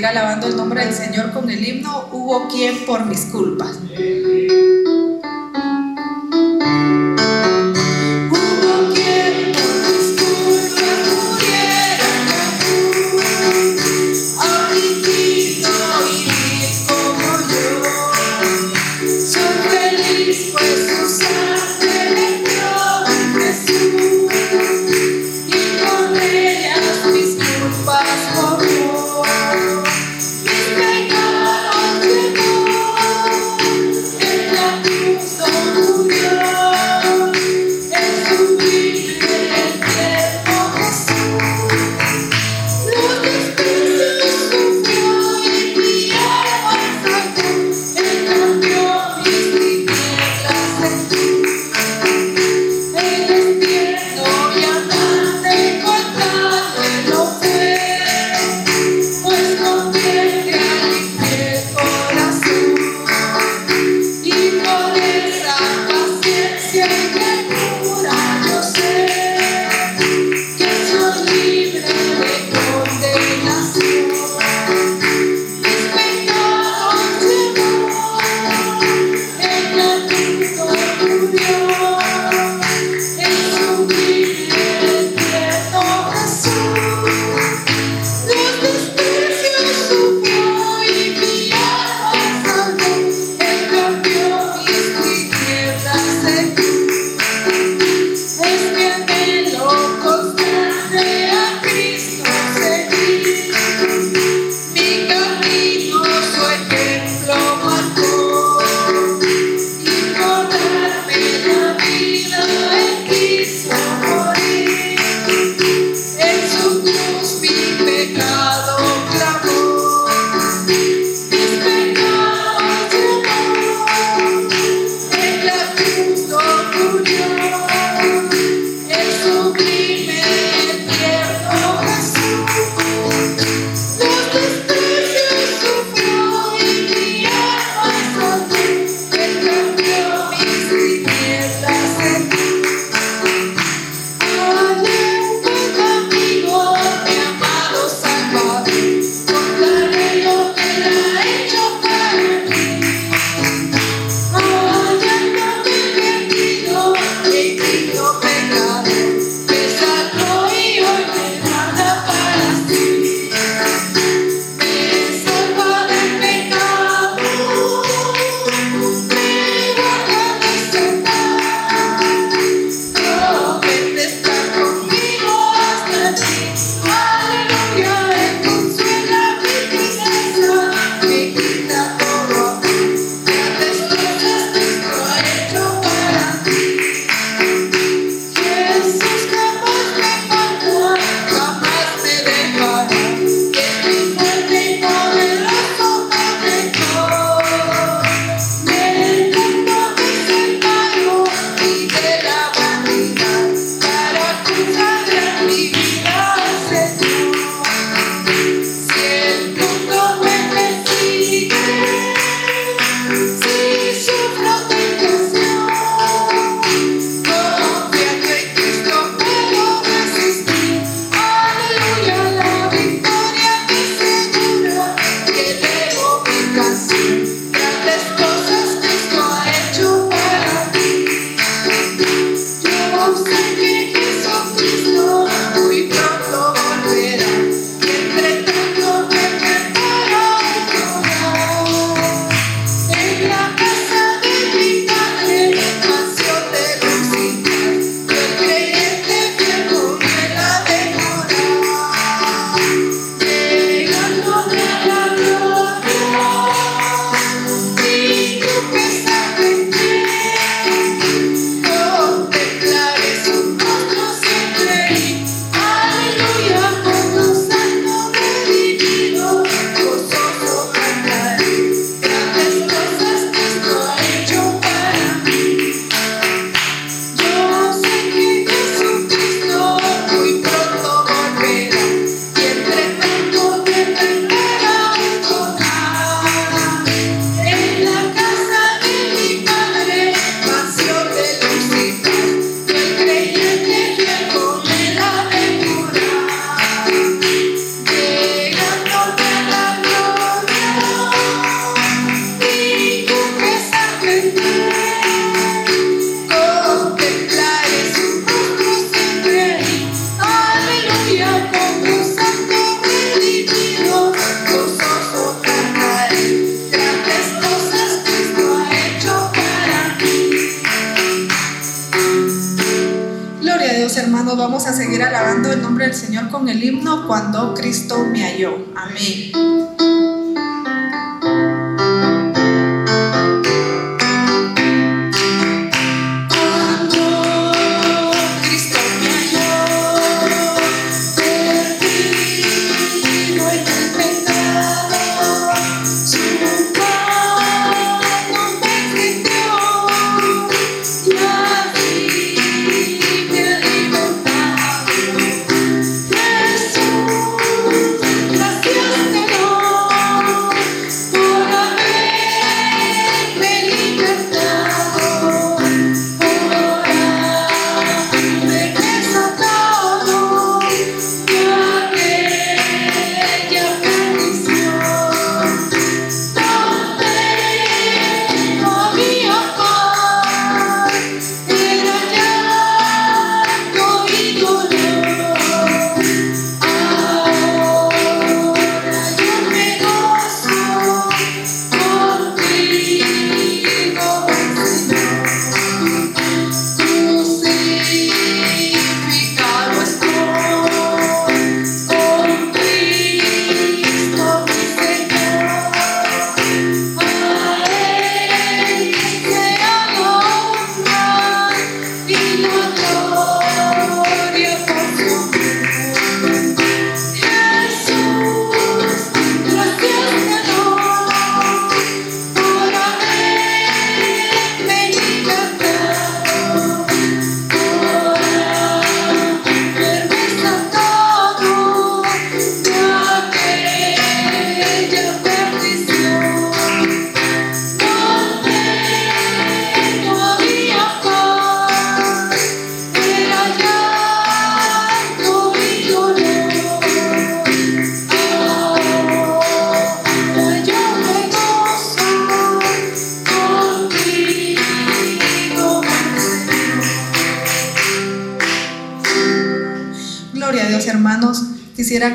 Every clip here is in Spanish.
seguir alabando el nombre del Señor con el himno Hubo quien por mis culpas. Cuando Cristo me halló. Amén.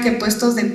Que puestos de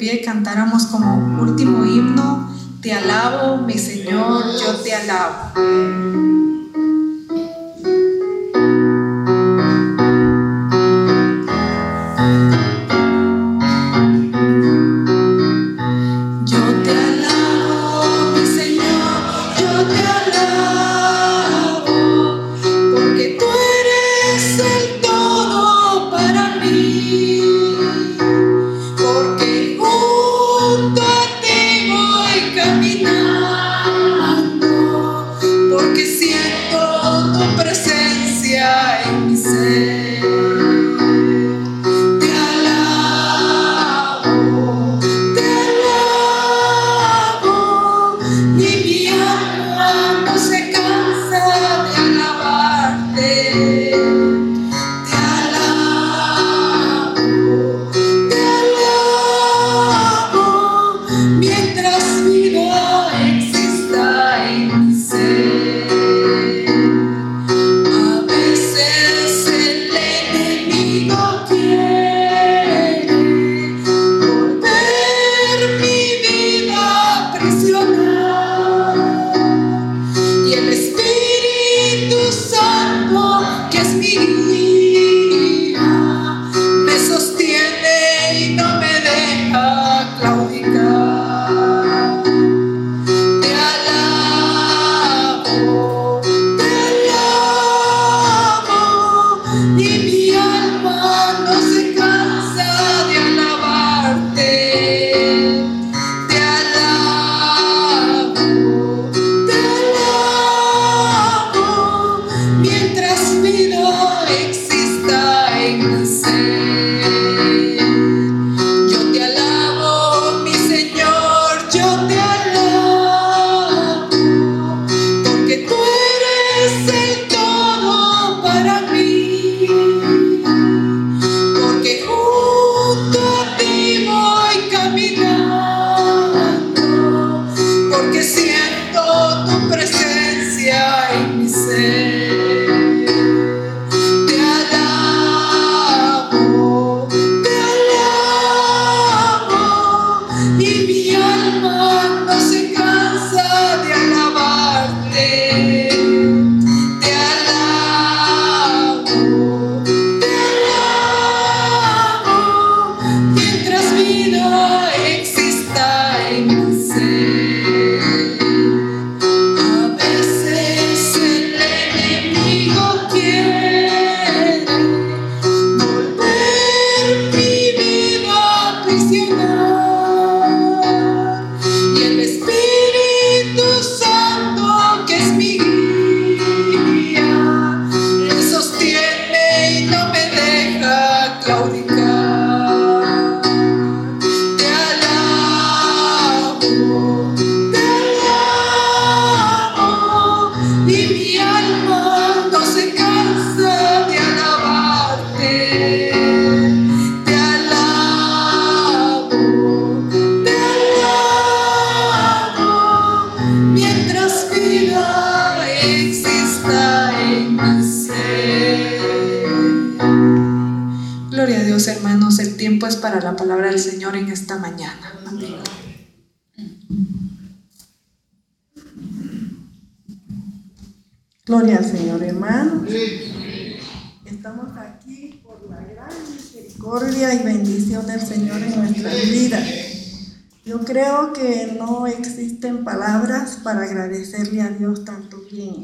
agradecerle a Dios tanto bien.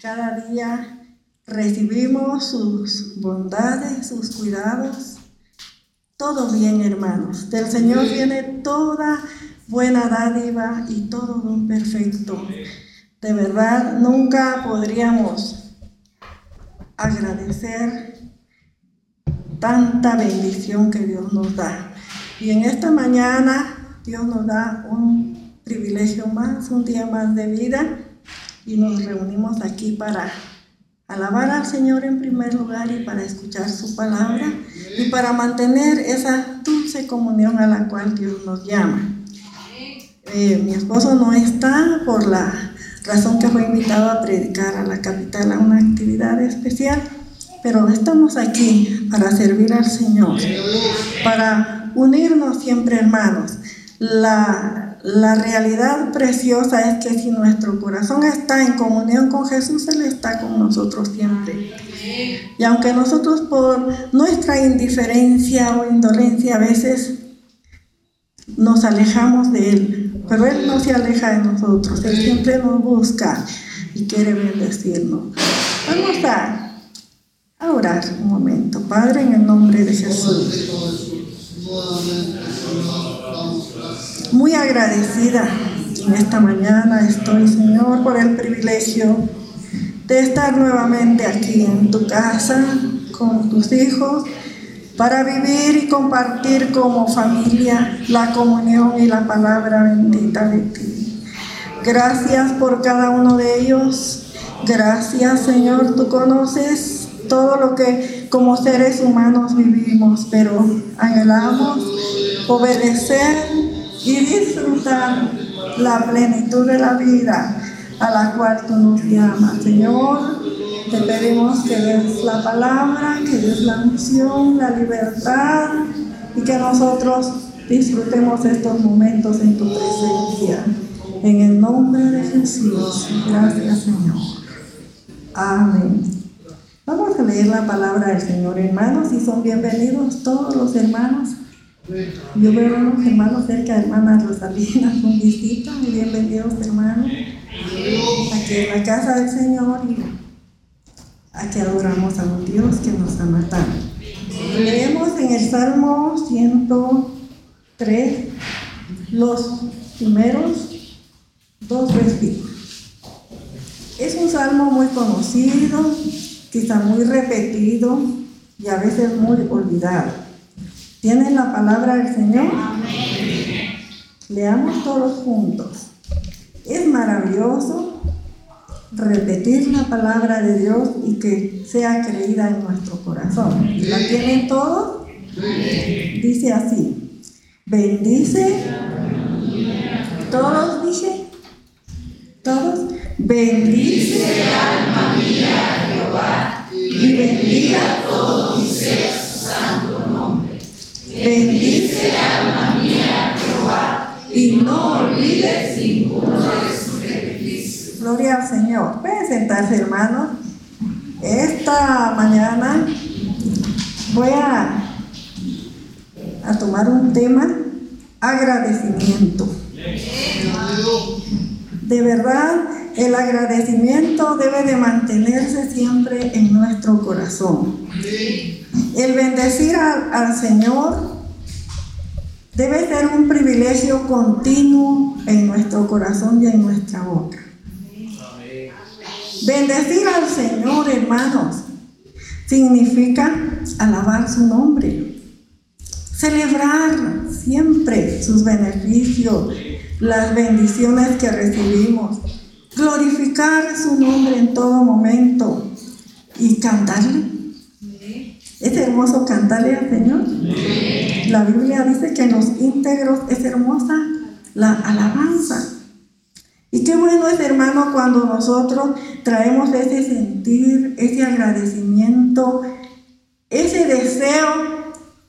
Cada día recibimos sus bondades, sus cuidados, todo bien, hermanos. Del Señor viene toda buena dádiva y todo don perfecto. De verdad, nunca podríamos agradecer tanta bendición que Dios nos da. Y en esta mañana Dios nos da un privilegio más, un día más de vida y nos reunimos aquí para alabar al Señor en primer lugar y para escuchar su palabra y para mantener esa dulce comunión a la cual Dios nos llama. Eh, mi esposo no está por la razón que fue invitado a predicar a la capital a una actividad especial, pero estamos aquí para servir al Señor, para unirnos siempre hermanos. La, la realidad preciosa es que si nuestro corazón está en comunión con Jesús, Él está con nosotros siempre. Y aunque nosotros por nuestra indiferencia o indolencia a veces nos alejamos de Él, pero Él no se aleja de nosotros, Él siempre nos busca y quiere bendecirnos. Vamos a, orar un momento, Padre, en el nombre de Jesús muy agradecida en esta mañana estoy, Señor, por el privilegio de estar nuevamente aquí en tu casa con tus hijos para vivir y compartir como familia la comunión y la palabra bendita de ti. Gracias por cada uno de ellos. Gracias, Señor, tú conoces todo lo que como seres humanos vivimos, pero anhelamos obedecer y disfrutar la plenitud de la vida a la cual tú nos llamas. Señor, te pedimos que des la palabra, que des la unción, la libertad y que nosotros disfrutemos estos momentos en tu presencia. En el nombre de Jesús. Gracias, Señor. Amén. Vamos a leer la palabra del Señor, hermanos, y son bienvenidos todos los hermanos yo veo a unos hermanos cerca de hermana Rosalina con visita. Bienvenidos, hermanos. Aquí en la casa del Señor y aquí adoramos a un Dios que nos ama tanto. Leemos en el Salmo 103 los primeros dos versículos. Es un salmo muy conocido, quizá muy repetido y a veces muy olvidado. ¿Tienen la palabra del Señor? Amén. Leamos todos juntos. Es maravilloso repetir la palabra de Dios y que sea creída en nuestro corazón. ¿La tienen todos? Dice así. Bendice. Todos dije. Todos. Bendice alma mía Jehová y bendiga todo mi ser santo Bendice alma mía Jehová y no olvides ninguno de sus beneficios. Gloria al Señor. Pueden sentarse, hermanos. Esta mañana voy a, a tomar un tema, agradecimiento. De verdad, el agradecimiento debe de mantenerse siempre en nuestro corazón. El bendecir al, Señor debe ser un privilegio continuo en nuestro corazón y en nuestra boca. Bendecir al Señor, hermanos, significa alabar su nombre, celebrar siempre sus beneficios, las bendiciones que recibimos, glorificar su nombre en todo momento y cantarle. Es hermoso cantarle al Señor. La Biblia dice que en los íntegros es hermosa la alabanza. Y qué bueno es, hermano, cuando nosotros traemos ese sentir, ese agradecimiento, ese deseo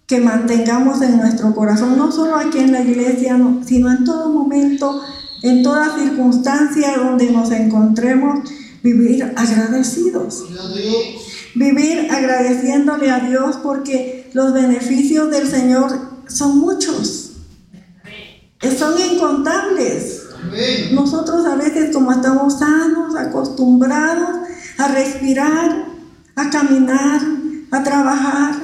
que mantengamos en nuestro corazón, no solo aquí en la iglesia, sino en todo momento, en toda circunstancia donde nos encontremos, vivir agradecidos. Vivir agradeciéndole a Dios porque los beneficios del Señor son muchos. Son incontables. Nosotros a veces como estamos sanos, acostumbrados a respirar, a caminar, a trabajar,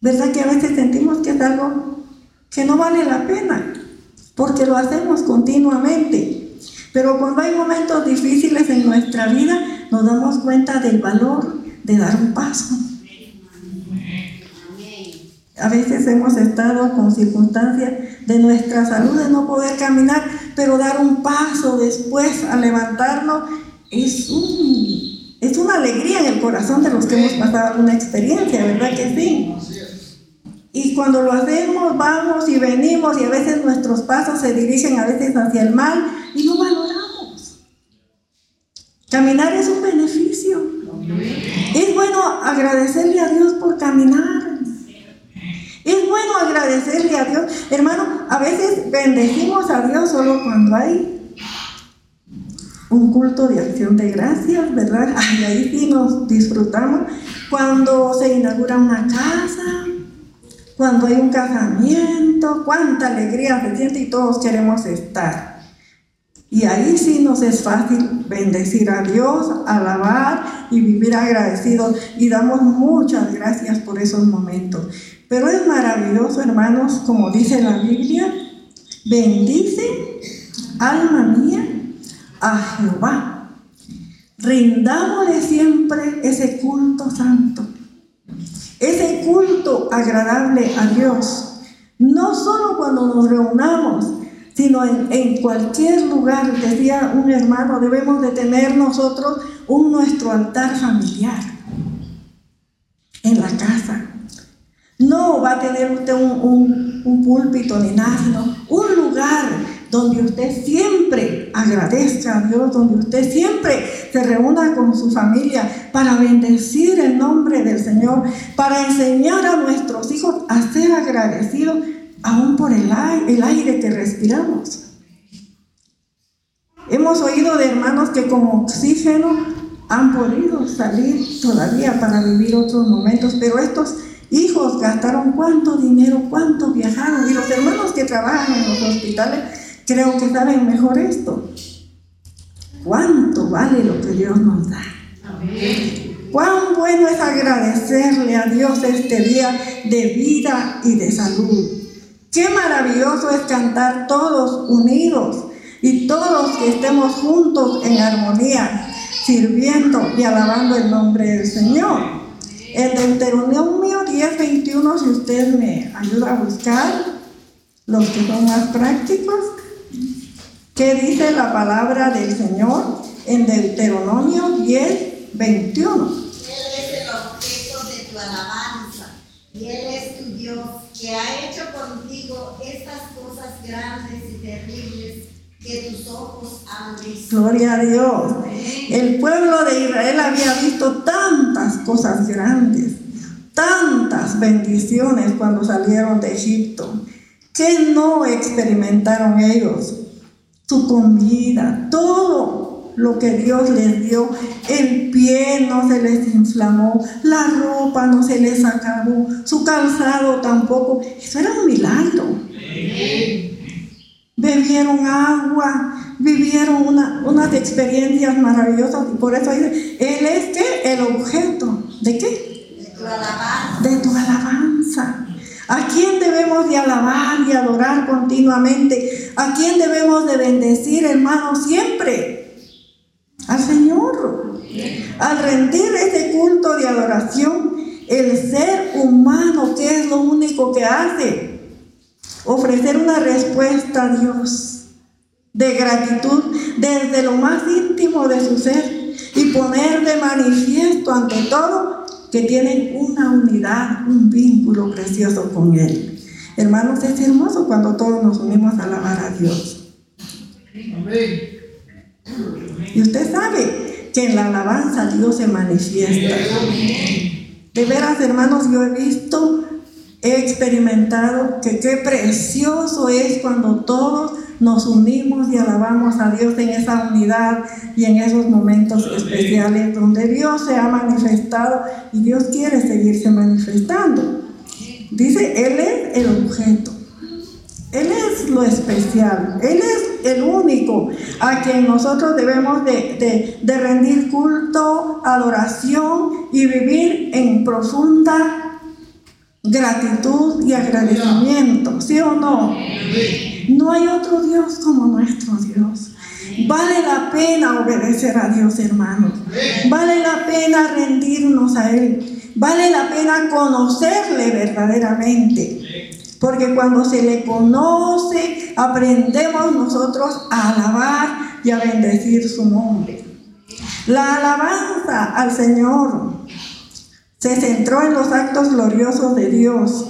¿verdad que a veces sentimos que es algo que no vale la pena? Porque lo hacemos continuamente. Pero cuando hay momentos difíciles en nuestra vida, nos damos cuenta del valor de dar un paso. A veces hemos estado con circunstancias de nuestra salud de no poder caminar, pero dar un paso después a levantarnos es, es una alegría en el corazón de los que hemos pasado una experiencia, ¿verdad que sí? Y cuando lo hacemos, vamos y venimos y a veces nuestros pasos se dirigen a veces hacia el mal y no valoramos. Caminar es un beneficio. Es bueno agradecerle a Dios por caminar. Es bueno agradecerle a Dios. Hermano, a veces bendecimos a Dios solo cuando hay un culto de acción de gracias, ¿verdad? Y ahí sí nos disfrutamos. Cuando se inaugura una casa, cuando hay un casamiento, cuánta alegría se siente y todos queremos estar. Y ahí sí nos es fácil bendecir a Dios, alabar y vivir agradecidos. Y damos muchas gracias por esos momentos. Pero es maravilloso, hermanos, como dice la Biblia, bendice, alma mía, a Jehová. Rindámosle siempre ese culto santo, ese culto agradable a Dios. No solo cuando nos reunamos, sino en, cualquier lugar, decía un hermano, debemos de tener nosotros un nuestro altar familiar en la casa, no va a tener usted un, púlpito ni nada, sino un lugar donde usted siempre agradezca a Dios, donde usted siempre se reúna con su familia para bendecir el nombre del Señor, para enseñar a nuestros hijos a ser agradecidos aún por el aire, que respiramos. Hemos oído de hermanos que con oxígeno han podido salir todavía para vivir otros momentos, pero estos hijos gastaron cuánto dinero, cuánto viajaron. Y los hermanos que trabajan en los hospitales creo que saben mejor esto. ¿Cuánto vale lo que Dios nos da? Cuán bueno es agradecerle a Dios este día de vida y de salud. Qué maravilloso es cantar todos unidos y todos que estemos juntos en armonía, sirviendo y alabando el nombre del Señor. En Deuteronomio 10, 21, si usted me ayuda a buscar los que son más prácticos, ¿qué dice la palabra del Señor en Deuteronomio 10, 21? Él es el objeto de tu alabanza y Él es tu Dios que ha hecho contigo estas cosas grandes y terribles que tus ojos han visto. Gloria a Dios. El pueblo de Israel había visto tantas cosas grandes, tantas bendiciones cuando salieron de Egipto. que no experimentaron ellos? Su comida, todo lo que Dios les dio. El pie no se les inflamó, la ropa no se les acabó, su calzado tampoco. Eso era un milagro bebieron agua, vivieron unas experiencias maravillosas y por eso dice, Él es que el objeto de qué? De tu alabanza. De tu alabanza. ¿A quién debemos de alabar y adorar continuamente? ¿A quién debemos de bendecir, hermano, siempre? Al Señor. Al rendir ese culto de adoración, el ser humano, ¿qué es lo único que hace? Ofrecer una respuesta a Dios de gratitud desde lo más íntimo de su ser y poner de manifiesto ante todo que tienen una unidad, un vínculo precioso con Él. Hermanos, es hermoso cuando todos nos unimos a alabar a Dios. Y usted sabe que en la alabanza Dios se manifiesta. De veras, hermanos, yo he visto, he experimentado que qué precioso es cuando todos nos unimos y alabamos a Dios en esa unidad y en esos momentos especiales donde Dios se ha manifestado y Dios quiere seguirse manifestando. Dice, Él es el objeto. Él es lo especial, Él es el único a quien nosotros debemos de, rendir culto, adoración y vivir en profunda gratitud y agradecimiento, ¿sí o no? No hay otro Dios como nuestro Dios. Vale la pena obedecer a Dios, hermanos. Vale la pena rendirnos a Él. Vale la pena conocerle verdaderamente. Porque cuando se le conoce, aprendemos nosotros a alabar y a bendecir su nombre. La alabanza al Señor se centró en los actos gloriosos de Dios.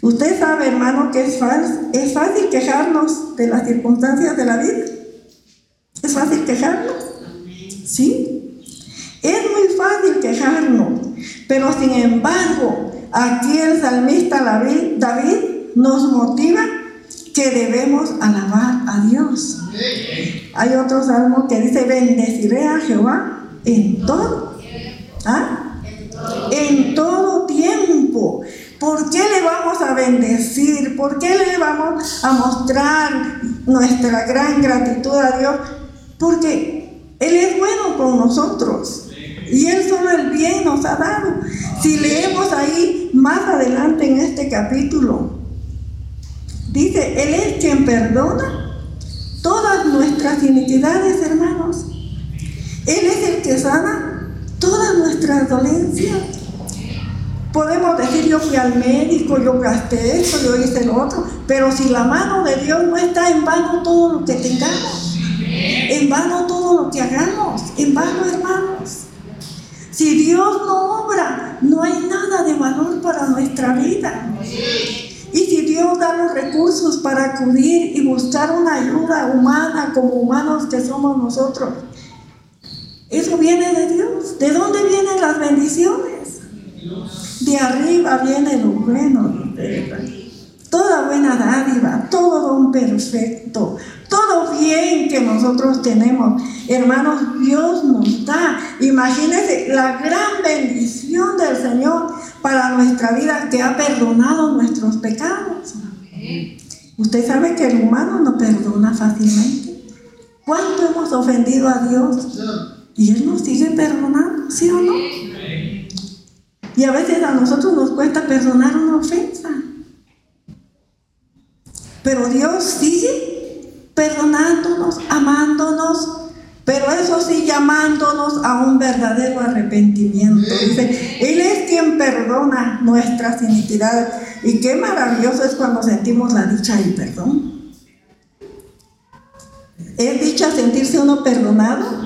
Usted sabe, hermano, que es, es fácil quejarnos de las circunstancias de la vida. ¿Es fácil quejarnos? Sí. Es muy fácil quejarnos, pero sin embargo, Aquí el salmista David, nos motiva que debemos alabar a Dios. Hay otro salmo que dice, bendeciré a Jehová en todo. ¿Ah? En todo tiempo. ¿Por qué le vamos a bendecir? ¿Por qué le vamos a mostrar nuestra gran gratitud a Dios? Porque Él es bueno con nosotros. Y Él solo el bien nos ha dado. Si leemos ahí más adelante en este capítulo, dice, Él es quien perdona todas nuestras iniquidades, hermanos. Él es el que sana todas nuestras dolencias. Podemos decir, yo fui al médico, yo gasté esto, yo hice lo otro, pero si la mano de Dios no está en vano todo lo que tengamos, en vano todo lo que hagamos, en vano, hermanos. Si Dios no obra, no hay nada de valor para nuestra vida. Y si Dios da los recursos para acudir y buscar una ayuda humana como humanos que somos nosotros, eso viene de Dios. ¿De dónde vienen las bendiciones? De arriba viene lo bueno. Toda buena dádiva, todo don perfecto, todo bien que nosotros tenemos. Hermanos, Dios nos da. Imagínense la gran bendición del Señor para nuestra vida que ha perdonado nuestros pecados. Usted sabe que el humano no perdona fácilmente. ¿Cuánto hemos ofendido a Dios? Y Él nos sigue perdonando, ¿sí o no? Y a veces a nosotros nos cuesta perdonar una ofensa. Pero Dios sigue perdonándonos, amándonos, pero eso sí, llamándonos a un verdadero arrepentimiento. Dice, Él es quien perdona nuestras iniquidades. Y qué maravilloso es cuando sentimos la dicha del perdón. ¿Es dicha sentirse uno perdonado?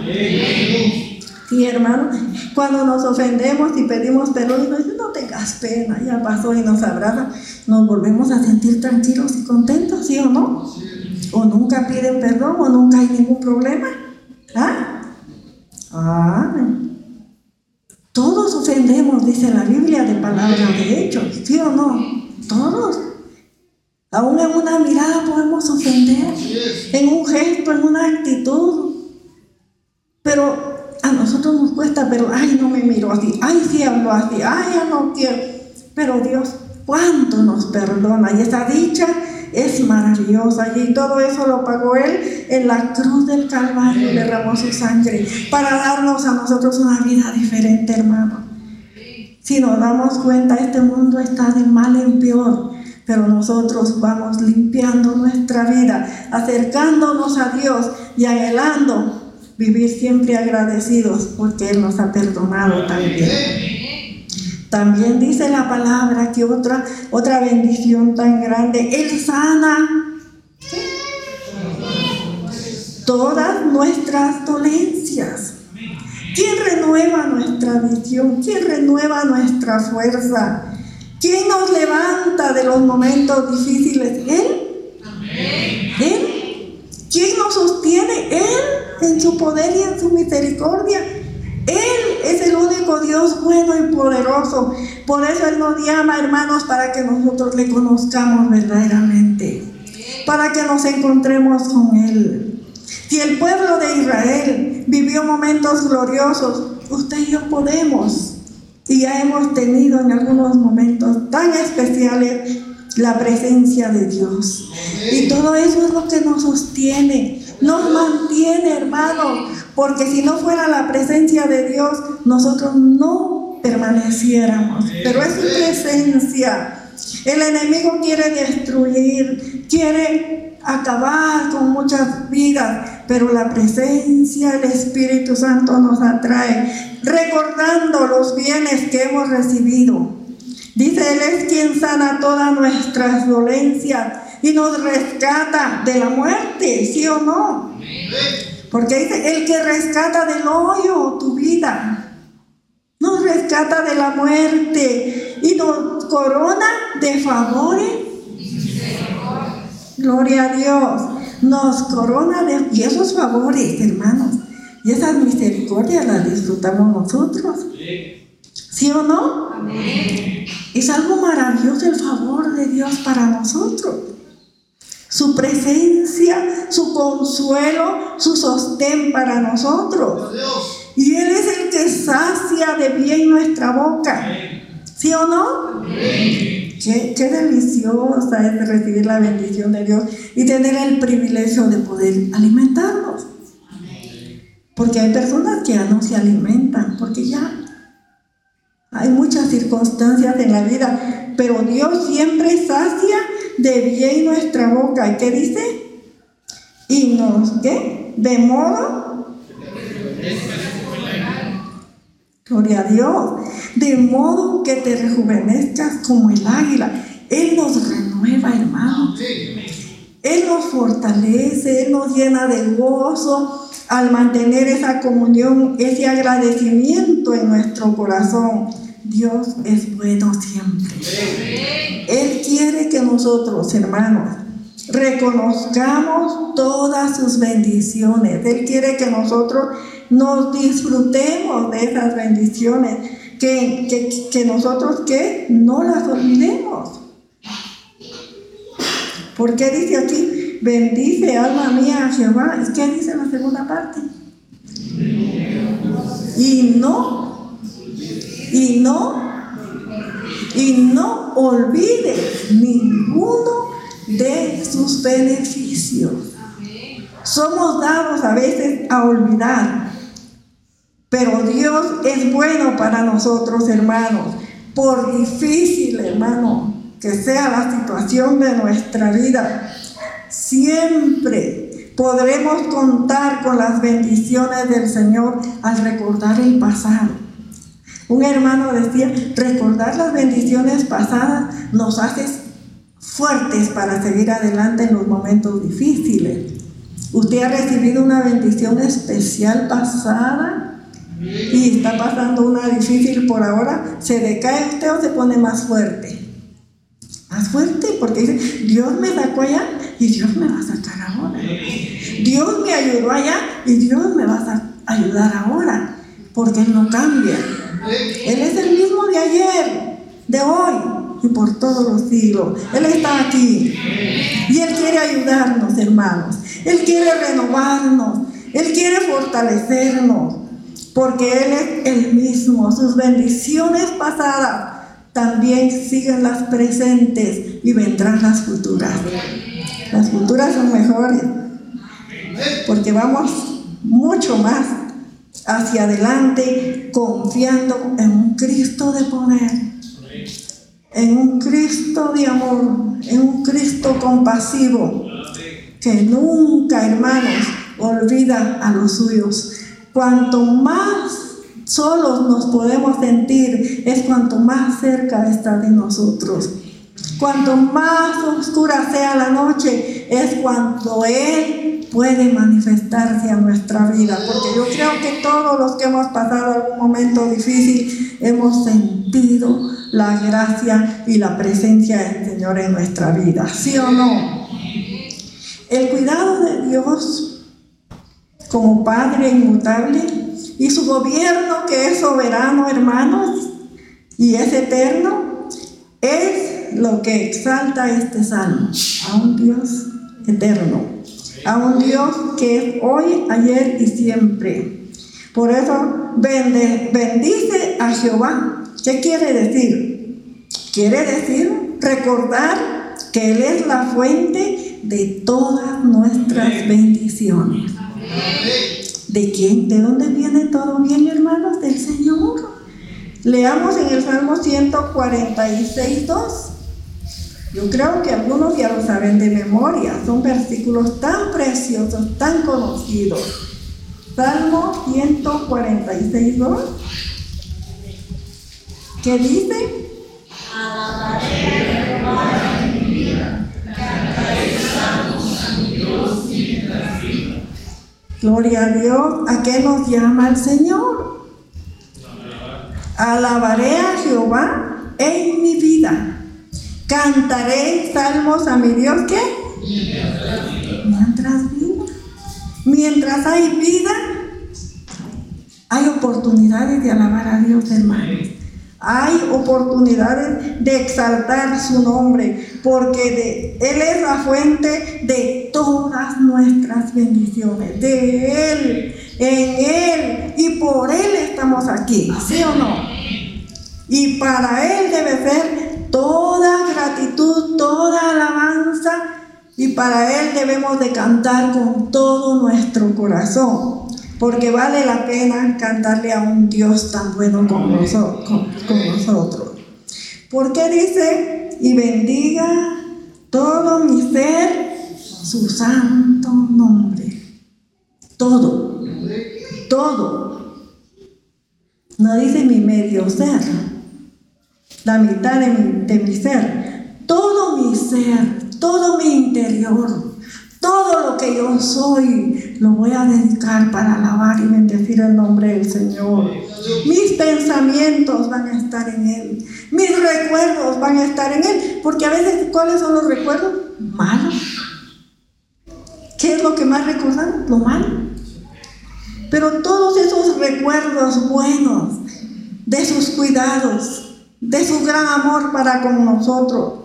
Sí, hermano. Cuando nos ofendemos y pedimos perdón y nos dice, no tengas pena, ya pasó y nos abraza, nos volvemos a sentir tranquilos y contentos, ¿sí o no? o nunca piden perdón o nunca hay ningún problema. ¿Ah? ah todos ofendemos, dice la Biblia, de palabra de hechos, ¿sí o no? Todos. Aún en una mirada podemos ofender, en un gesto, en una actitud. Pero a nosotros nos cuesta, pero ay, no me miro así, ay, sí hablo así, ay, ya no quiero. Pero Dios, ¿cuánto nos perdona? Y esa dicha es maravillosa y todo eso lo pagó Él en la cruz del Calvario, derramó su sangre para darnos a nosotros una vida diferente, hermano. Si nos damos cuenta, este mundo está de mal en peor, pero nosotros vamos limpiando nuestra vida, acercándonos a Dios y anhelando vivir siempre agradecidos porque Él nos ha perdonado también. También dice la palabra que otra, otra bendición tan grande, Él sana todas nuestras dolencias. ¿Quién renueva nuestra visión? ¿Quién renueva nuestra fuerza? ¿Quién nos levanta de los momentos difíciles? Él. Él. ¿Quién nos sostiene? Él en su poder y en su misericordia. Él es el único Dios bueno y poderoso. Por eso Él nos llama, hermanos, para que nosotros le conozcamos verdaderamente. Para que nos encontremos con Él. Si el pueblo de Israel vivió momentos gloriosos, usted y yo podemos. Y ya hemos tenido en algunos momentos tan especiales la presencia de Dios. Y todo eso es lo que nos sostiene, nos mantiene, hermanos. Porque si no fuera la presencia de Dios, nosotros no permaneciéramos. Pero es su presencia. El enemigo quiere destruir, quiere acabar con muchas vidas, pero la presencia del Espíritu Santo nos atrae, recordando los bienes que hemos recibido. Dice, Él es quien sana todas nuestras dolencias y nos rescata de la muerte, ¿sí o no? Porque dice, el que rescata del hoyo tu vida, nos rescata de la muerte y nos corona de favores. Gloria a Dios. Nos corona de y esos favores, hermanos. Y esas misericordias las disfrutamos nosotros. ¿Sí o no? Es algo maravilloso el favor de Dios para nosotros su presencia, su consuelo, su sostén para nosotros. Y Él es el que sacia de bien nuestra boca. ¿Sí o no? Qué, deliciosa es recibir la bendición de Dios y tener el privilegio de poder alimentarnos. Porque hay personas que ya no se alimentan, porque ya hay muchas circunstancias en la vida, pero Dios siempre sacia de bien nuestra boca. ¿Y qué dice? Y nos, ¿qué? De modo. Gloria a Dios. De modo que te rejuvenezcas como el águila. Él nos renueva, hermano. Él nos fortalece, Él nos llena de gozo al mantener esa comunión, ese agradecimiento en nuestro corazón. Dios es bueno siempre. Él quiere que nosotros, hermanos, reconozcamos todas sus bendiciones. Él quiere que nosotros nos disfrutemos de esas bendiciones, que, que, nosotros que no las olvidemos. Porque dice aquí, bendice alma mía a Jehová. ¿Qué dice la segunda parte? Y no y no, y no olvides ninguno de sus beneficios. Somos dados a veces a olvidar, pero Dios es bueno para nosotros, hermanos. Por difícil, hermano, que sea la situación de nuestra vida, siempre podremos contar con las bendiciones del Señor al recordar el pasado. Un hermano decía, recordar las bendiciones pasadas nos hace fuertes para seguir adelante en los momentos difíciles. Usted ha recibido una bendición especial pasada y está pasando una difícil por ahora, ¿se decae usted o se pone más fuerte? Más fuerte porque dice, Dios me sacó allá y Dios me va a sacar ahora. Dios me ayudó allá y Dios me va a ayudar ahora, porque Él no cambia. Él es el mismo de ayer, de hoy y por todos los siglos. Él está aquí. Y Él quiere ayudarnos, hermanos. Él quiere renovarnos. Él quiere fortalecernos. Porque Él es el mismo. Sus bendiciones pasadas también siguen las presentes y vendrán las futuras. Las futuras son mejores. Porque vamos mucho más hacia adelante confiando en un Cristo de poder, en un Cristo de amor, en un Cristo compasivo, que nunca, hermanos, olvida a los suyos. Cuanto más solos nos podemos sentir es cuanto más cerca está de nosotros. Cuanto más oscura sea la noche, es cuando Él puede manifestarse a nuestra vida. Porque yo creo que todos los que hemos pasado algún momento difícil hemos sentido la gracia y la presencia del Señor en nuestra vida. ¿Sí o no? El cuidado de Dios como Padre inmutable y su gobierno que es soberano, hermanos, y es eterno, es lo que exalta este salmo, a un Dios eterno, a un Dios que es hoy, ayer y siempre. Por eso bendice a Jehová. ¿Qué quiere decir? Quiere decir recordar que Él es la fuente de todas nuestras bendiciones. ¿De quién? ¿De dónde viene todo bien, hermanos? Del Señor. Leamos en el Salmo 146, 2. Yo creo que algunos ya lo saben de memoria, son versículos tan preciosos, tan conocidos. Salmo 146, 2, ¿qué dice? Gloria a Dios. ¿A qué nos llama el Señor? Alabaré a Jehová en mi vida. Cantaré salmos a mi Dios, ¿qué? Mientras vida. Mientras hay vida, hay oportunidades de alabar a Dios, hermanos. Hay oportunidades de exaltar su nombre, porque Él es la fuente de todas nuestras bendiciones. De Él, en Él y por Él estamos aquí, ¿sí o no? Y para Él debe ser toda gratitud, toda alabanza y para Él debemos de cantar con todo nuestro corazón, porque vale la pena cantarle a un Dios tan bueno como nosotros. Porque dice, y bendiga todo mi ser su santo nombre. Todo, todo. No dice mi medio ser la mitad de mi, ser, todo mi ser, todo mi interior, todo lo que yo soy, lo voy a dedicar para alabar y bendecir el nombre del Señor. Mis pensamientos van a estar en Él. Mis recuerdos van a estar en Él. Porque a veces, ¿cuáles son los recuerdos? Malos. ¿Qué es lo que más recuerdan? Lo malo. Pero todos esos recuerdos buenos de sus cuidados, de su gran amor para con nosotros.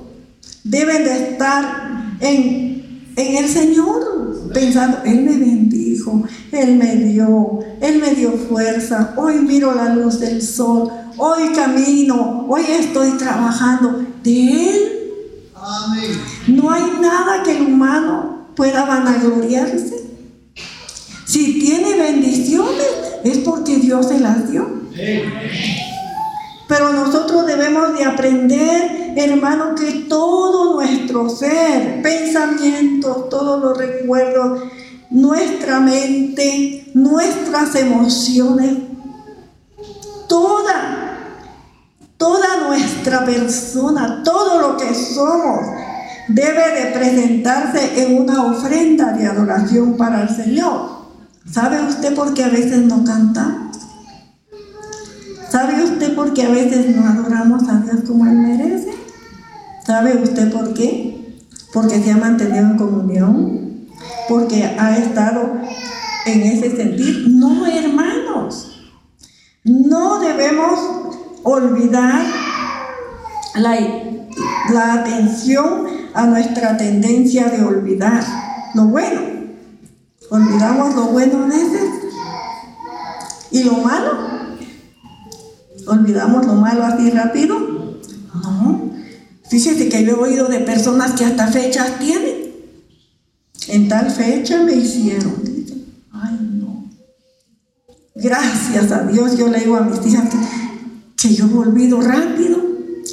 Deben de estar en, en el Señor, pensando, Él me bendijo, Él me dio, Él me dio fuerza, hoy miro la luz del sol, hoy camino, hoy estoy trabajando. De Él no hay nada que el humano pueda vanagloriarse. Si tiene bendiciones, es porque Dios se las dio. Pero nosotros debemos de aprender, hermano, que todo nuestro ser, pensamientos, todos los recuerdos, nuestra mente, nuestras emociones, toda, toda nuestra persona, todo lo que somos, debe de presentarse en una ofrenda de adoración para el Señor. ¿Sabe usted por qué a veces no cantamos? ¿Sabe usted por qué a veces no adoramos a Dios como Él merece? ¿Sabe usted por qué? Porque se ha mantenido en comunión, porque ha estado en ese sentido. No, hermanos, no debemos olvidar la, la atención a nuestra tendencia de olvidar lo bueno. Olvidamos lo bueno de veces y lo malo olvidamos lo malo así rápido. No. Fíjese que yo he oído de personas que hasta fechas tienen. En tal fecha me hicieron. Ay, no. Gracias a Dios yo le digo a mis hijas que, yo olvido rápido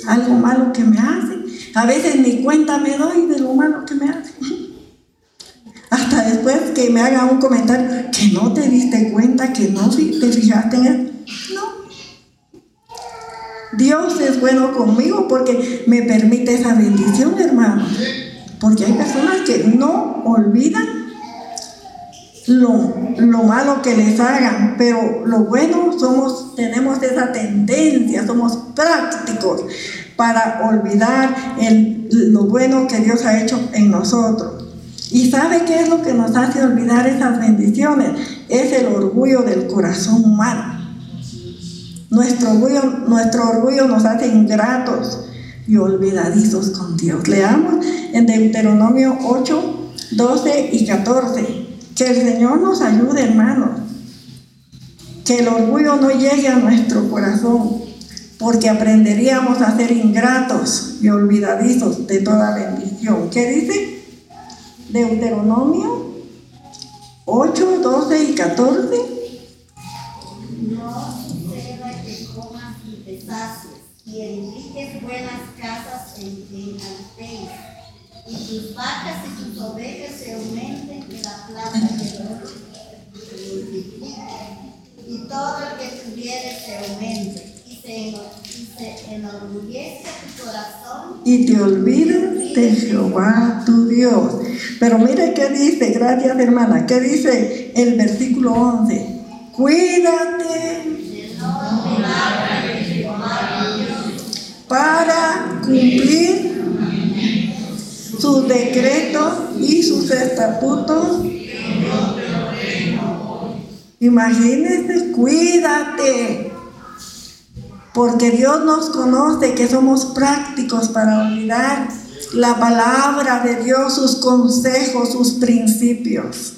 algo malo que me hacen. A veces ni cuenta me doy de lo malo que me hacen. Hasta después que me haga un comentario que no te diste cuenta, que no te fijaste en él. No, Dios es bueno conmigo porque me permite esa bendición, hermano. Porque hay personas que no olvidan lo, lo, malo que les hagan, pero lo bueno somos, tenemos esa tendencia, somos prácticos para olvidar el, lo bueno que Dios ha hecho en nosotros. ¿Y sabe qué es lo que nos hace olvidar esas bendiciones? Es el orgullo del corazón humano. Nuestro orgullo, nuestro orgullo nos hace ingratos y olvidadizos con Dios. Leamos en Deuteronomio 8, 12 y 14. Que el Señor nos ayude, hermanos. Que el orgullo no llegue a nuestro corazón, porque aprenderíamos a ser ingratos y olvidadizos de toda bendición. ¿Qué dice? Deuteronomio 8, 12 y 14. Sacies y edifiques buenas casas en que altéis, y tus vacas y tus ovejas se aumenten, que la plata y el oro se y todo el que tuviere se aumente, y se, y se enorgullezca tu corazón. Y te olvides de Jehová tu Dios. Pero mire qué dice, gracias hermana, qué dice el versículo 11. Cuídate para cumplir sus decretos y sus estatutos. Imagínese, cuídate. Porque Dios nos conoce que somos prácticos para olvidar la palabra de Dios, sus consejos, sus principios.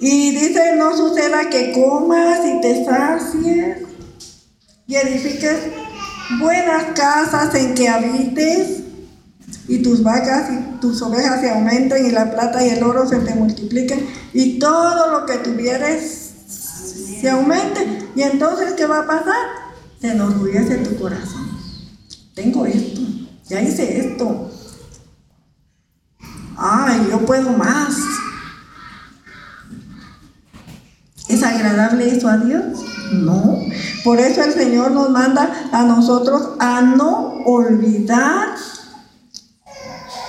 Y dice, no suceda que comas y te sacies y edifiques buenas casas en que habites y tus vacas y tus ovejas se aumenten y la plata y el oro se te multipliquen y todo lo que tuvieres se aumente. Y entonces, ¿qué va a pasar? Te enorgullece tu corazón. Tengo esto, ya hice esto. Ay, yo puedo más. ¿Es agradable eso a Dios? No. Por eso el Señor nos manda a nosotros a no olvidar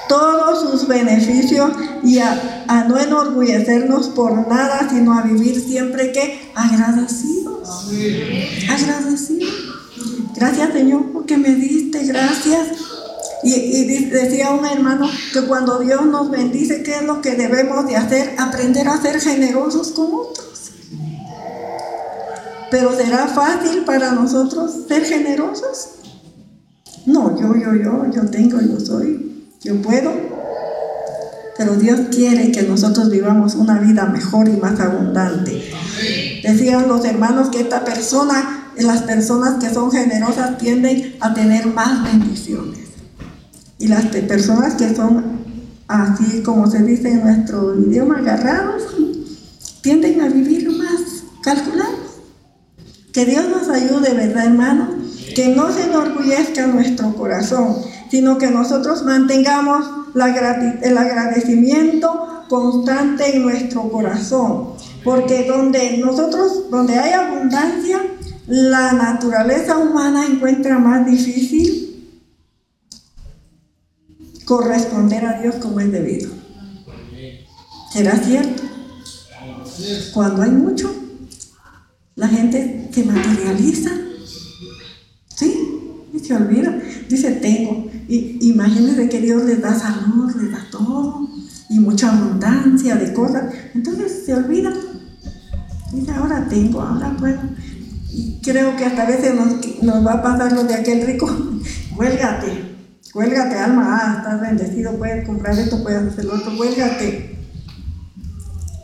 todos sus beneficios y a, a, no enorgullecernos por nada, sino a vivir siempre que agradecidos. Agradecidos. Gracias Señor porque me diste, gracias. Y, y, decía un hermano que cuando Dios nos bendice, ¿qué es lo que debemos de hacer? Aprender a ser generosos con otros. Pero ¿será fácil para nosotros ser generosos? No, yo, yo, yo, yo tengo, yo soy, yo puedo. Pero Dios quiere que nosotros vivamos una vida mejor y más abundante. Decían los hermanos que esta persona, las personas que son generosas tienden a tener más bendiciones. Y las personas que son así como se dice en nuestro idioma, agarrados, tienden a vivir más calculados. Que Dios nos ayude, ¿verdad, hermano? Que no se enorgullezca nuestro corazón, sino que nosotros mantengamos el agradecimiento constante en nuestro corazón. Porque donde nosotros, donde hay abundancia, la naturaleza humana encuentra más difícil corresponder a Dios como es debido. ¿Será cierto? Cuando hay mucho, la gente se materializa. ¿Sí? Y se olvida. Dice, tengo. Y imagínense que Dios les da salud, les da todo. Y mucha abundancia de cosas. Entonces se olvida. Dice, ahora tengo, ahora puedo. Y creo que hasta a veces nos, nos va a pasar lo de aquel rico. Huélgate, Huélgate, alma, ah, estás bendecido, puedes comprar esto, puedes hacer lo otro, huélgate.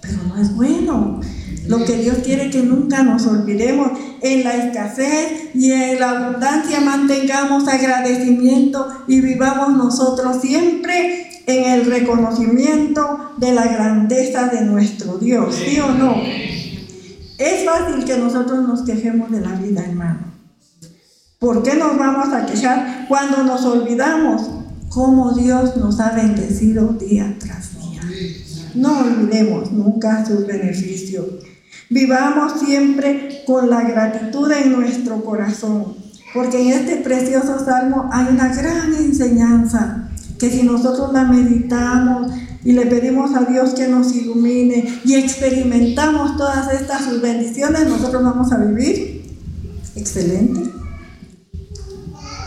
Pero no es bueno. Lo que Dios quiere que nunca nos olvidemos en la escasez y en la abundancia mantengamos agradecimiento y vivamos nosotros siempre en el reconocimiento de la grandeza de nuestro Dios, ¿sí o no? Es fácil que nosotros nos quejemos de la vida, hermano. ¿Por qué nos vamos a quejar cuando nos olvidamos cómo Dios nos ha bendecido día tras día? No olvidemos nunca sus beneficios. Vivamos siempre con la gratitud en nuestro corazón. Porque en este precioso salmo hay una gran enseñanza que si nosotros la meditamos y le pedimos a Dios que nos ilumine y experimentamos todas estas sus bendiciones, nosotros vamos a vivir excelente,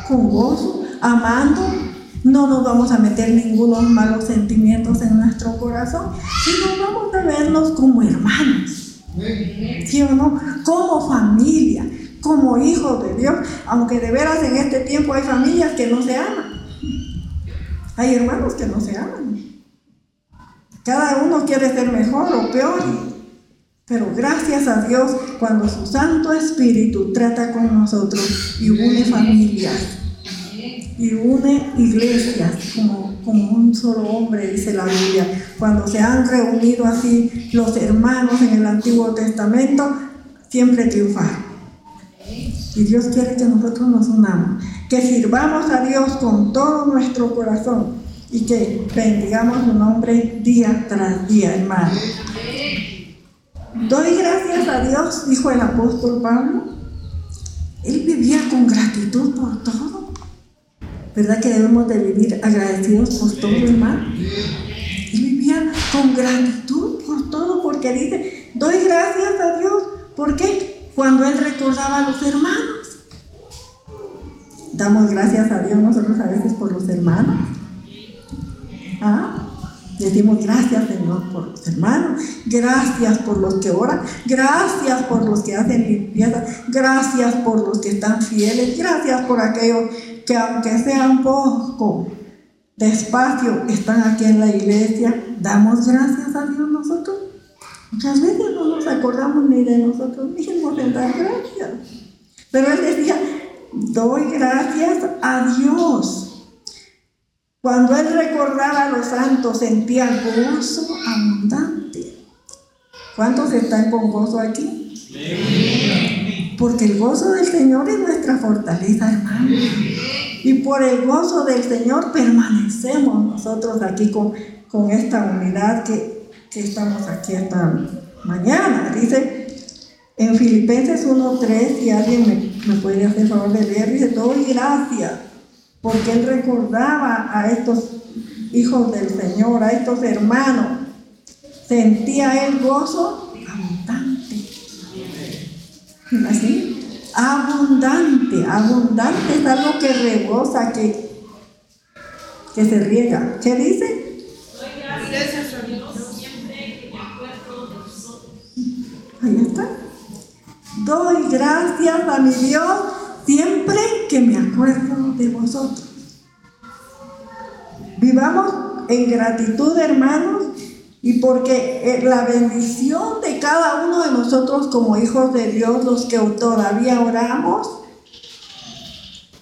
con gozo, amando. No nos vamos a meter ningunos malos sentimientos en nuestro corazón, sino vamos a vernos como hermanos. ¿Sí o no? Como familia, como hijos de Dios. Aunque de veras en este tiempo hay familias que no se aman. Hay hermanos que no se aman. Cada uno quiere ser mejor o peor. Pero gracias a Dios cuando su Santo Espíritu trata con nosotros y une familias y une iglesias como, como un solo hombre, dice la Biblia. Cuando se han reunido así los hermanos en el Antiguo Testamento, siempre triunfaron. Y Dios quiere que nosotros nos unamos, que sirvamos a Dios con todo nuestro corazón y que bendigamos su nombre día tras día, hermano. Doy gracias a Dios, dijo el apóstol Pablo. Él vivía con gratitud por todo. ¿Verdad que debemos de vivir agradecidos por todo, hermano? Él vivía con gratitud por todo porque dice, doy gracias a Dios. ¿Por qué? Cuando él recordaba a los hermanos. Damos gracias a Dios nosotros a veces por los hermanos. ¿Ah? Decimos gracias, Señor, por los hermanos, gracias por los que oran, gracias por los que hacen limpieza, gracias por los que están fieles, gracias por aquellos que aunque sean poco despacio, están aquí en la iglesia. Damos gracias a Dios nosotros. Muchas veces no nos acordamos ni de nosotros mismos en dar gracias. Pero él decía, doy gracias a Dios cuando él recordaba a los santos, sentía gozo abundante. ¿Cuántos están con gozo aquí? Porque el gozo del Señor es nuestra fortaleza, hermano. Y por el gozo del Señor permanecemos nosotros aquí con, con esta unidad que, que estamos aquí esta mañana. Dice en Filipenses 1.3, si alguien me, me puede hacer favor de leer, dice, doy gracias porque él recordaba a estos hijos del Señor, a estos hermanos. Sentía el gozo abundante. ¿Así? Abundante, abundante es algo que rebosa, que, que se riega. ¿Qué dice? Gracias a Dios siempre que me acuerdo de vosotros. Ahí está. Doy gracias a mi Dios siempre que me acuerdo de vosotros. Vivamos en gratitud, hermanos, y porque eh, la bendición de cada uno de nosotros como hijos de Dios, los que todavía oramos,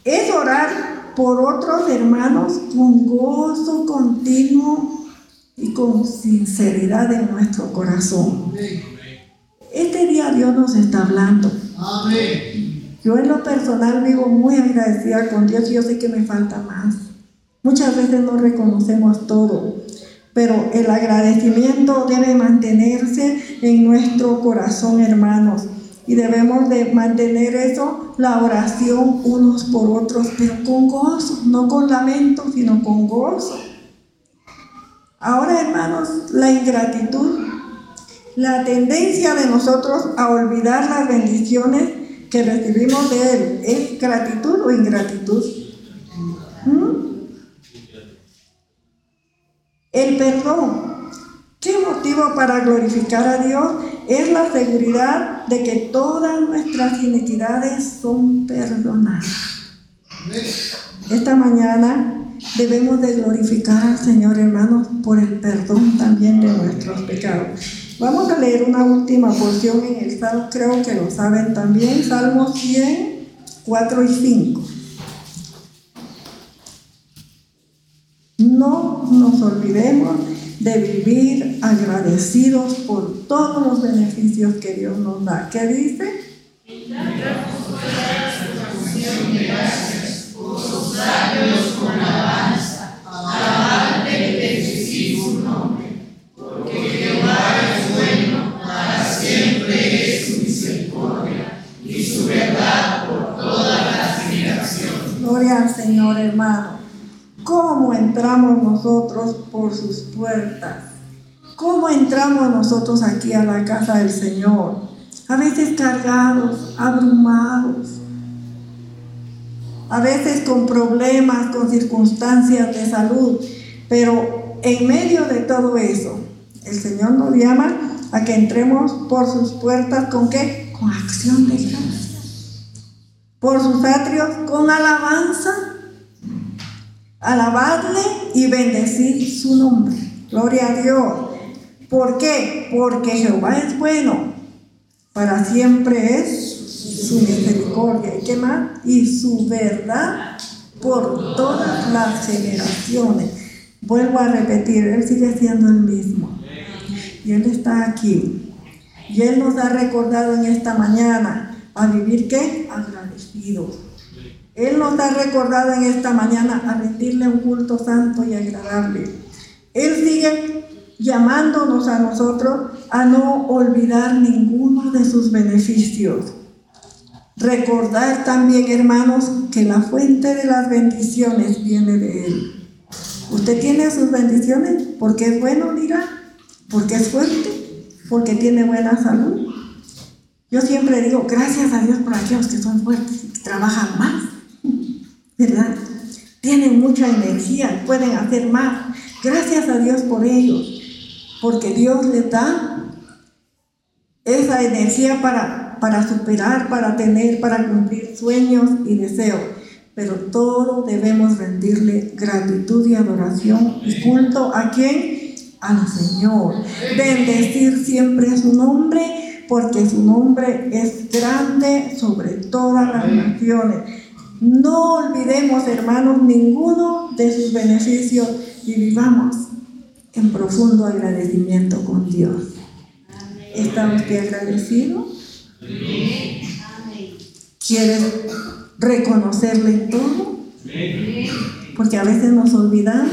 es orar por otros hermanos con gozo continuo y con sinceridad en nuestro corazón. Este día Dios nos está hablando. Amén. Yo en lo personal vivo muy agradecida con Dios y yo sé que me falta más. Muchas veces no reconocemos todo, pero el agradecimiento debe mantenerse en nuestro corazón, hermanos. Y debemos de mantener eso, la oración unos por otros, pero con gozo, no con lamento, sino con gozo. Ahora, hermanos, la ingratitud, la tendencia de nosotros a olvidar las bendiciones que recibimos de Él es gratitud o ingratitud. El perdón. ¿Qué motivo para glorificar a Dios? Es la seguridad de que todas nuestras iniquidades son perdonadas. Esta mañana debemos de glorificar al Señor, hermanos, por el perdón también de nuestros pecados. Vamos a leer una última porción en el Salmo, creo que lo saben también, Salmo 100, 4 y 5. No nos olvidemos de vivir agradecidos por todos los beneficios que Dios nos da. ¿Qué dice? las al Señor, hermano. ¿Cómo entramos nosotros por sus puertas? ¿Cómo entramos nosotros aquí a la casa del Señor? A veces cargados, abrumados, a veces con problemas, con circunstancias de salud, pero en medio de todo eso, el Señor nos llama a que entremos por sus puertas con qué? Con acción de gracias. Por sus atrios con alabanza. Alabarle y bendecir su nombre. Gloria a Dios. ¿Por qué? Porque Jehová es bueno. Para siempre es su misericordia. ¿Y qué más? Y su verdad por todas las generaciones. Vuelvo a repetir, Él sigue siendo el mismo. Y Él está aquí. Y Él nos ha recordado en esta mañana a vivir qué? Agradecidos. Él nos ha recordado en esta mañana a rendirle un culto santo y agradable. Él sigue llamándonos a nosotros a no olvidar ninguno de sus beneficios. Recordar también, hermanos, que la fuente de las bendiciones viene de Él. Usted tiene sus bendiciones porque es bueno, dirá, porque es fuerte, porque tiene buena salud. Yo siempre digo, gracias a Dios por aquellos que son fuertes y trabajan más, ¿verdad? Tienen mucha energía, pueden hacer más. Gracias a Dios por ellos, porque Dios les da esa energía para, para superar, para tener, para cumplir sueños y deseos pero todo debemos rendirle gratitud y adoración y culto a quién? Al Señor. Bendecir siempre su nombre, porque su nombre es grande sobre todas las naciones. No olvidemos, hermanos, ninguno de sus beneficios y vivamos en profundo agradecimiento con Dios. ¿Está usted agradecido? ¿Quiere reconocerle todo, porque a veces nos olvidamos.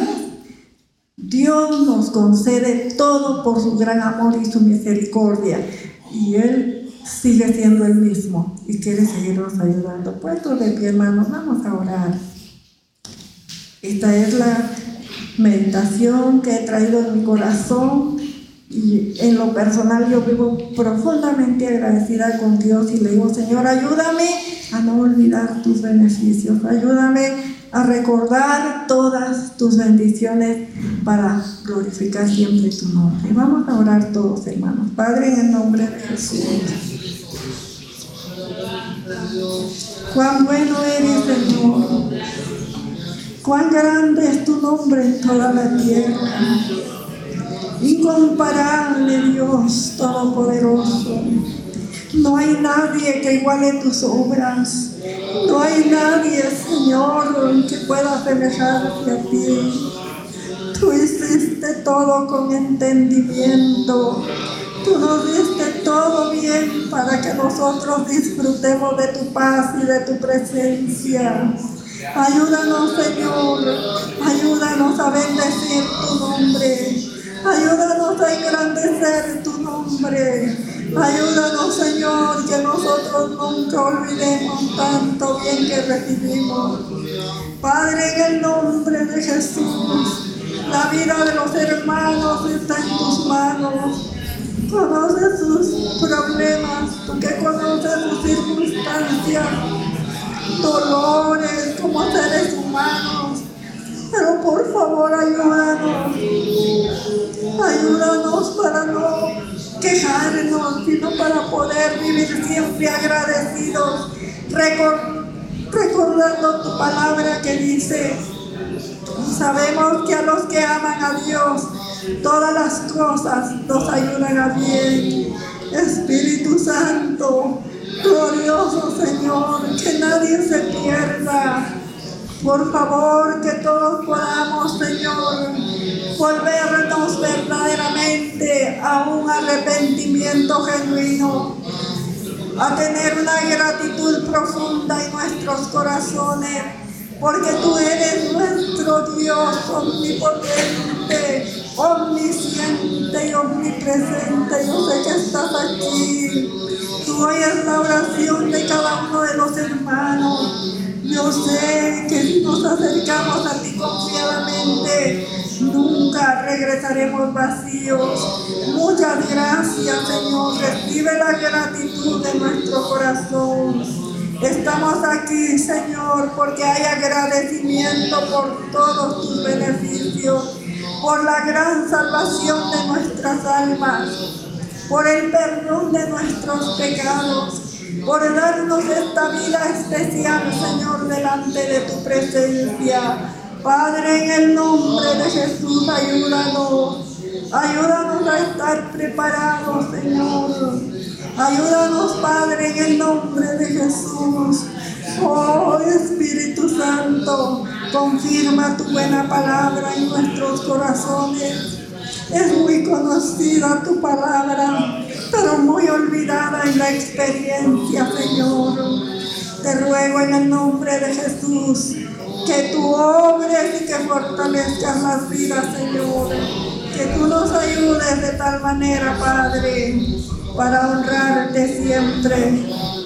Dios nos concede todo por su gran amor y su misericordia. Y Él sigue siendo el mismo y quiere seguirnos ayudando. Puestos de pie, hermanos, vamos a orar. Esta es la meditación que he traído en mi corazón y en lo personal yo vivo profundamente agradecida con Dios y le digo, Señor, ayúdame a no olvidar tus beneficios. Ayúdame a recordar todas tus bendiciones para glorificar siempre tu nombre. Vamos a orar todos, hermanos. Padre, en el nombre de Jesús. Cuán bueno eres, Señor. Cuán grande es tu nombre en toda la tierra. Incomparable Dios Todopoderoso. No hay nadie que iguale tus obras. No hay nadie, Señor, que pueda semejarte a ti. Tú hiciste todo con entendimiento. Tú nos diste todo bien para que nosotros disfrutemos de tu paz y de tu presencia. Ayúdanos, Señor. Ayúdanos a bendecir tu nombre. Ayúdanos a engrandecer tu nombre. Ayúdanos, Señor, que nosotros nunca olvidemos tanto bien que recibimos. Padre, en el nombre de Jesús, la vida de los hermanos está en tus manos. Conoces sus problemas, tú que conoces sus circunstancias, dolores como seres humanos. Pero por favor, ayúdanos. Ayúdanos para no quejarnos, sino para poder vivir siempre agradecidos, recordando tu palabra que dice, sabemos que a los que aman a Dios, todas las cosas nos ayudan a bien. Espíritu Santo, glorioso Señor, que nadie se pierda. Por favor, que todos podamos, Señor, volvernos verdaderamente a un arrepentimiento genuino, a tener una gratitud profunda en nuestros corazones, porque tú eres nuestro Dios omnipotente, omnisciente y omnipresente. Yo sé que estás aquí. Tú oyes la oración de cada uno de los hermanos. Yo sé que acercamos a ti confiadamente, nunca regresaremos vacíos. Muchas gracias, Señor. Recibe la gratitud de nuestro corazón. Estamos aquí, Señor, porque hay agradecimiento por todos tus beneficios, por la gran salvación de nuestras almas, por el perdón de nuestros pecados por darnos esta vida especial, Señor, delante de tu presencia. Padre, en el nombre de Jesús, ayúdanos. Ayúdanos a estar preparados, Señor. Ayúdanos, Padre, en el nombre de Jesús. Oh Espíritu Santo, confirma tu buena palabra en nuestros corazones. Es muy conocida tu palabra, pero muy olvidada en la experiencia, Señor. Te ruego en el nombre de Jesús que tú obres y que fortalezcas las vidas, Señor. Que tú nos ayudes de tal manera, Padre, para honrarte siempre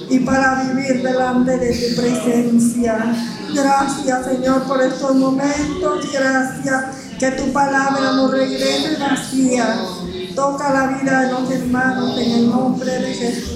y para vivir delante de tu presencia. Gracias, Señor, por estos momentos. Gracias que tu palabra no regrese vacía. Toca la vida de los hermanos en el nombre de Jesús.